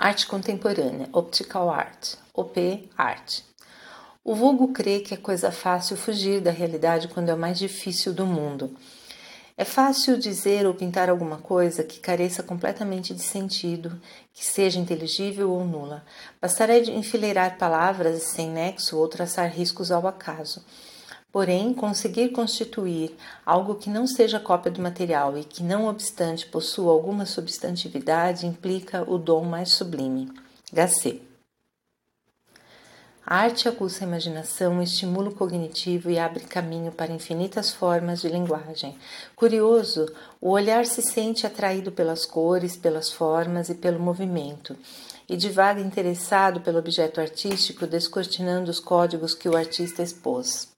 Arte contemporânea, optical art, OP art. O vulgo crê que é coisa fácil fugir da realidade quando é o mais difícil do mundo. É fácil dizer ou pintar alguma coisa que careça completamente de sentido, que seja inteligível ou nula. Bastará enfileirar palavras sem nexo ou traçar riscos ao acaso. Porém, conseguir constituir algo que não seja cópia do material e que, não obstante, possua alguma substantividade implica o dom mais sublime. Gacet. A arte aguça a imaginação, estimula o cognitivo e abre caminho para infinitas formas de linguagem. Curioso, o olhar se sente atraído pelas cores, pelas formas e pelo movimento, e divaga interessado pelo objeto artístico, descortinando os códigos que o artista expôs.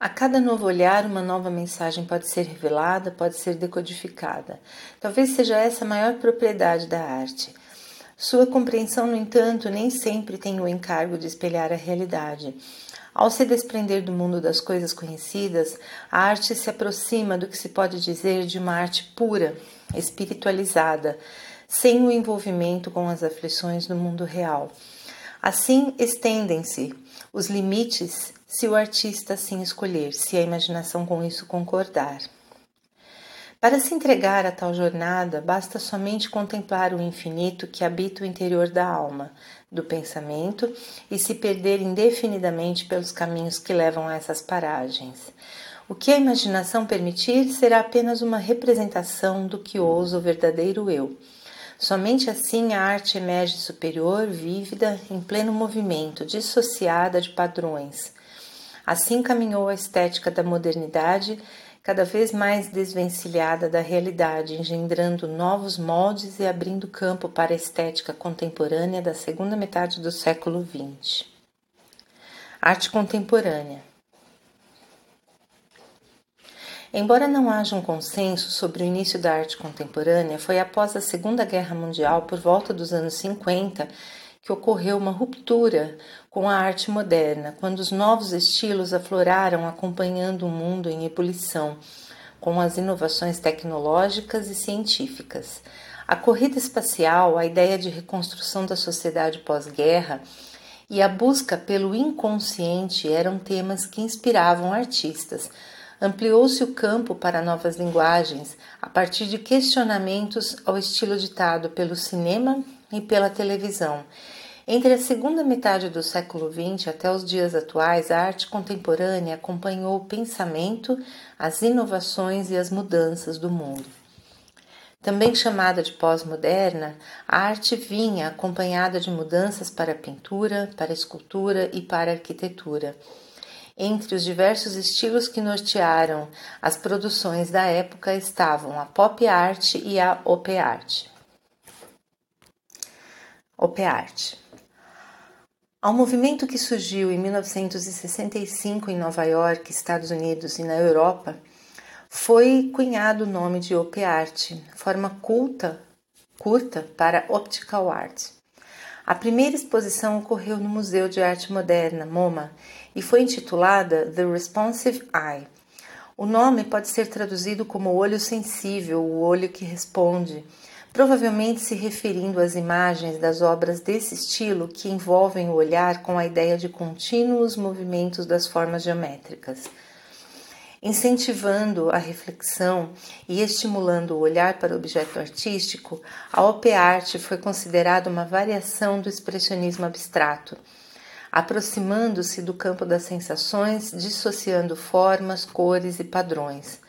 A cada novo olhar, uma nova mensagem pode ser revelada, pode ser decodificada. Talvez seja essa a maior propriedade da arte sua compreensão, no entanto, nem sempre tem o encargo de espelhar a realidade. Ao se desprender do mundo das coisas conhecidas, a arte se aproxima do que se pode dizer de uma arte pura, espiritualizada, sem o envolvimento com as aflições do mundo real. Assim, estendem-se os limites se o artista assim escolher, se a imaginação com isso concordar. Para se entregar a tal jornada, basta somente contemplar o infinito que habita o interior da alma, do pensamento e se perder indefinidamente pelos caminhos que levam a essas paragens. O que a imaginação permitir será apenas uma representação do que ousa o verdadeiro eu. Somente assim a arte emerge superior, vívida, em pleno movimento, dissociada de padrões. Assim caminhou a estética da modernidade cada vez mais desvencilhada da realidade, engendrando novos moldes e abrindo campo para a estética contemporânea da segunda metade do século XX. Arte contemporânea. Embora não haja um consenso sobre o início da arte contemporânea, foi após a Segunda Guerra Mundial, por volta dos anos 50, que ocorreu uma ruptura com a arte moderna, quando os novos estilos afloraram acompanhando o mundo em ebulição, com as inovações tecnológicas e científicas. A corrida espacial, a ideia de reconstrução da sociedade pós-guerra e a busca pelo inconsciente eram temas que inspiravam artistas. Ampliou-se o campo para novas linguagens a partir de questionamentos ao estilo ditado pelo cinema e pela televisão entre a segunda metade do século XX até os dias atuais, a arte contemporânea acompanhou o pensamento, as inovações e as mudanças do mundo. Também chamada de pós-moderna, a arte vinha acompanhada de mudanças para a pintura, para a escultura e para a arquitetura. Entre os diversos estilos que nortearam as produções da época estavam a pop art e a op art. Op art ao movimento que surgiu em 1965 em Nova York, Estados Unidos e na Europa, foi cunhado o nome de Op Art, forma culta, curta para Optical Art. A primeira exposição ocorreu no Museu de Arte Moderna, MoMA, e foi intitulada The Responsive Eye. O nome pode ser traduzido como olho sensível, o olho que responde, provavelmente se referindo às imagens das obras desse estilo que envolvem o olhar com a ideia de contínuos movimentos das formas geométricas. Incentivando a reflexão e estimulando o olhar para o objeto artístico, a op art foi considerada uma variação do expressionismo abstrato, aproximando-se do campo das sensações, dissociando formas, cores e padrões.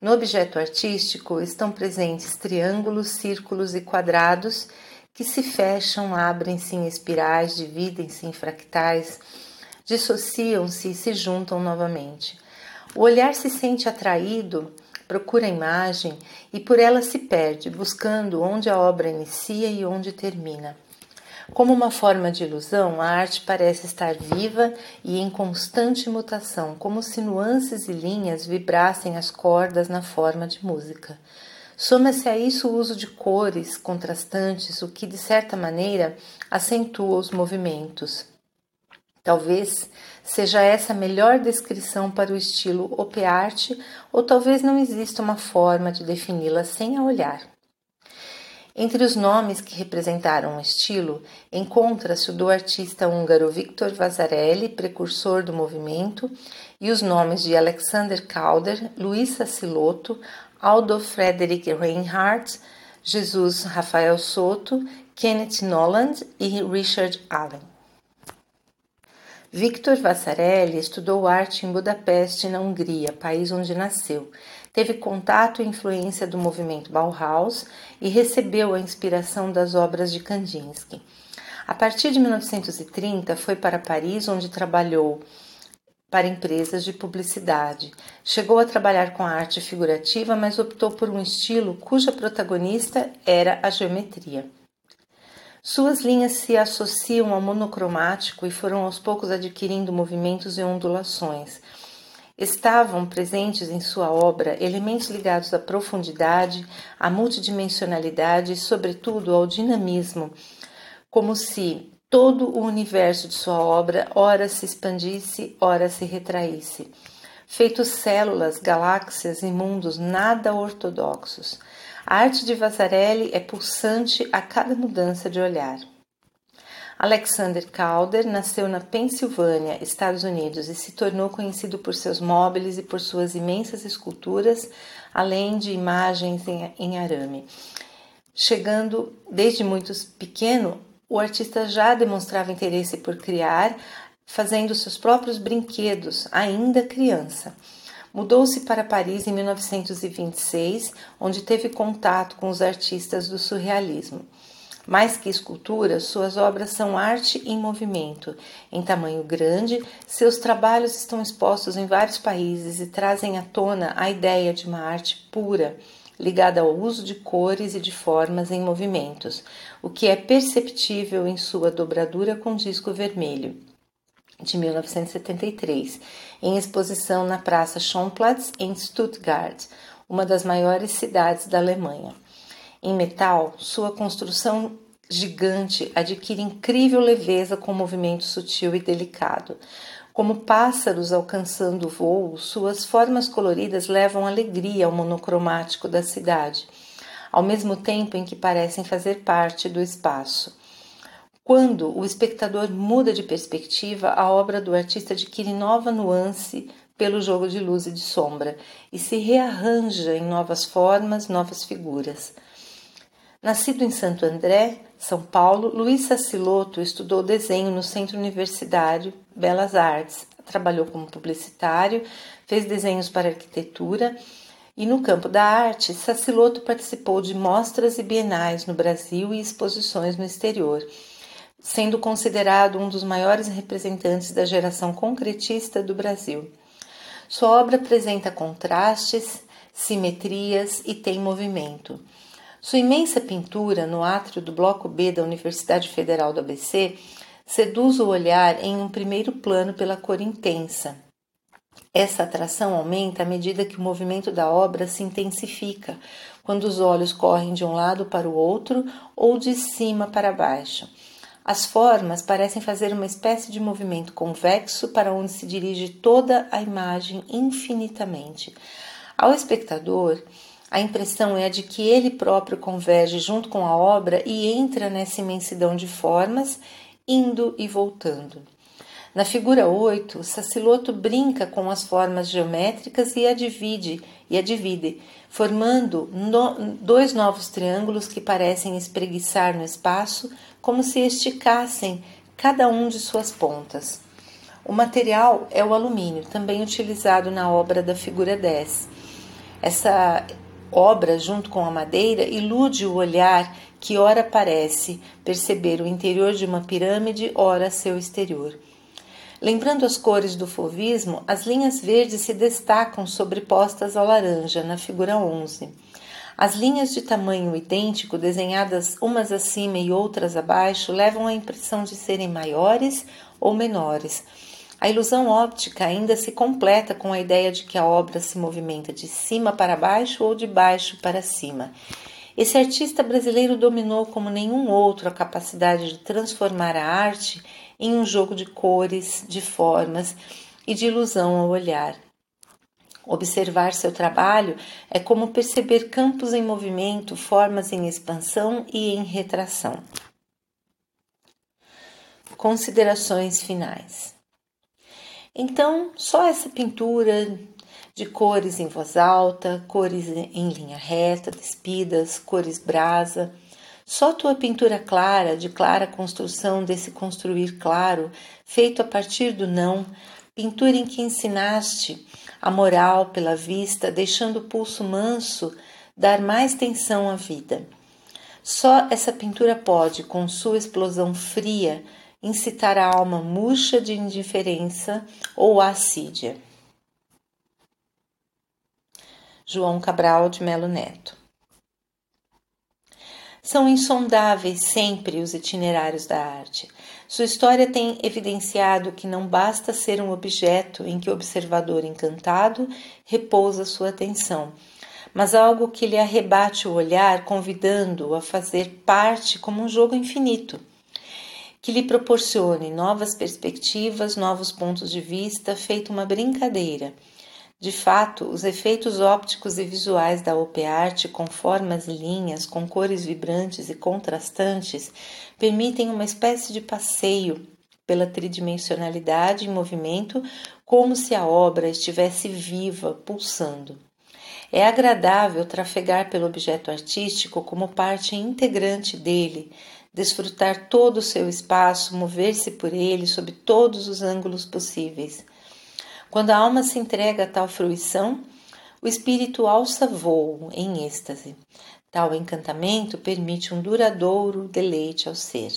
No objeto artístico estão presentes triângulos, círculos e quadrados que se fecham, abrem-se em espirais, dividem-se em fractais, dissociam-se e se juntam novamente. O olhar se sente atraído, procura a imagem e por ela se perde, buscando onde a obra inicia e onde termina. Como uma forma de ilusão, a arte parece estar viva e em constante mutação, como se nuances e linhas vibrassem as cordas na forma de música. Soma-se a isso o uso de cores contrastantes, o que, de certa maneira, acentua os movimentos. Talvez seja essa a melhor descrição para o estilo op art, ou talvez não exista uma forma de defini-la sem a olhar. Entre os nomes que representaram o estilo, encontra-se o do artista húngaro Victor Vasarely, precursor do movimento, e os nomes de Alexander Calder, Luís Sassilotto, Aldo Frederick Reinhardt, Jesus Rafael Soto, Kenneth Noland e Richard Allen. Victor Vasarely estudou arte em Budapeste, na Hungria, país onde nasceu. Teve contato e influência do movimento Bauhaus e recebeu a inspiração das obras de Kandinsky. A partir de 1930, foi para Paris, onde trabalhou para empresas de publicidade. Chegou a trabalhar com a arte figurativa, mas optou por um estilo cuja protagonista era a geometria. Suas linhas se associam ao monocromático e foram aos poucos adquirindo movimentos e ondulações. Estavam presentes em sua obra elementos ligados à profundidade, à multidimensionalidade e, sobretudo, ao dinamismo, como se todo o universo de sua obra ora se expandisse, ora se retraísse, feitos células, galáxias e mundos nada ortodoxos. A arte de Vasarely é pulsante a cada mudança de olhar. Alexander Calder nasceu na Pensilvânia, Estados Unidos, e se tornou conhecido por seus móveis e por suas imensas esculturas, além de imagens em, arame. Chegando desde muito pequeno, o artista já demonstrava interesse por criar, fazendo seus próprios brinquedos, ainda criança. Mudou-se para Paris em 1926, onde teve contato com os artistas do surrealismo. Mais que escultura, suas obras são arte em movimento. Em tamanho grande, seus trabalhos estão expostos em vários países e trazem à tona a ideia de uma arte pura, ligada ao uso de cores e de formas em movimentos, o que é perceptível em sua dobradura com disco vermelho de 1973, em exposição na Praça Schaumplatz em Stuttgart, uma das maiores cidades da Alemanha. Em metal, sua construção gigante adquire incrível leveza com movimento sutil e delicado. Como pássaros alcançando o voo, suas formas coloridas levam alegria ao monocromático da cidade, ao mesmo tempo em que parecem fazer parte do espaço. Quando o espectador muda de perspectiva, a obra do artista adquire nova nuance pelo jogo de luz e de sombra e se rearranja em novas formas, novas figuras. Nascido em Santo André, São Paulo, Luiz Saciloto estudou desenho no Centro Universitário Belas Artes, trabalhou como publicitário, fez desenhos para arquitetura e no campo da arte, Saciloto participou de mostras e bienais no Brasil e exposições no exterior, sendo considerado um dos maiores representantes da geração concretista do Brasil. Sua obra apresenta contrastes, simetrias e tem movimento. Sua imensa pintura no átrio do Bloco B da Universidade Federal do ABC seduz o olhar em um primeiro plano pela cor intensa. Essa atração aumenta à medida que o movimento da obra se intensifica, quando os olhos correm de um lado para o outro ou de cima para baixo. As formas parecem fazer uma espécie de movimento convexo para onde se dirige toda a imagem infinitamente. Ao espectador, a impressão é a de que ele próprio converge junto com a obra e entra nessa imensidão de formas, indo e voltando. Na figura 8, Saciloto brinca com as formas geométricas e a divide, e a divide formando no, dois novos triângulos que parecem espreguiçar no espaço, como se esticassem cada um de suas pontas. O material é o alumínio, também utilizado na obra da figura 10. Essa obra, junto com a madeira, ilude o olhar que ora parece perceber o interior de uma pirâmide, ora seu exterior. Lembrando as cores do fovismo, as linhas verdes se destacam sobrepostas ao laranja, na figura 11. As linhas de tamanho idêntico, desenhadas umas acima e outras abaixo, levam a impressão de serem maiores ou menores a ilusão óptica ainda se completa com a ideia de que a obra se movimenta de cima para baixo ou de baixo para cima. Esse artista brasileiro dominou como nenhum outro a capacidade de transformar a arte em um jogo de cores, de formas e de ilusão ao olhar. Observar seu trabalho é como perceber campos em movimento, formas em expansão e em retração. Considerações finais. Então, só essa pintura de cores em voz alta, cores em linha reta, despidas, cores brasa, só tua pintura clara, de clara construção desse construir claro, feito a partir do não, pintura em que ensinaste a moral pela vista, deixando o pulso manso dar mais tensão à vida. Só essa pintura pode, com sua explosão fria, incitar a alma murcha de indiferença ou assídia. João Cabral de Melo Neto são insondáveis sempre os itinerários da arte. Sua história tem evidenciado que não basta ser um objeto em que o observador encantado repousa sua atenção, mas algo que lhe arrebate o olhar, convidando-o a fazer parte como um jogo infinito, que lhe proporcione novas perspectivas, novos pontos de vista, feito uma brincadeira de fato, os efeitos ópticos e visuais da OP-Art, com formas e linhas, com cores vibrantes e contrastantes, permitem uma espécie de passeio pela tridimensionalidade em movimento, como se a obra estivesse viva, pulsando. É agradável trafegar pelo objeto artístico como parte integrante dele, desfrutar todo o seu espaço, mover-se por ele sob todos os ângulos possíveis. Quando a alma se entrega a tal fruição, o espírito alça voo em êxtase. Tal encantamento permite um duradouro deleite ao ser.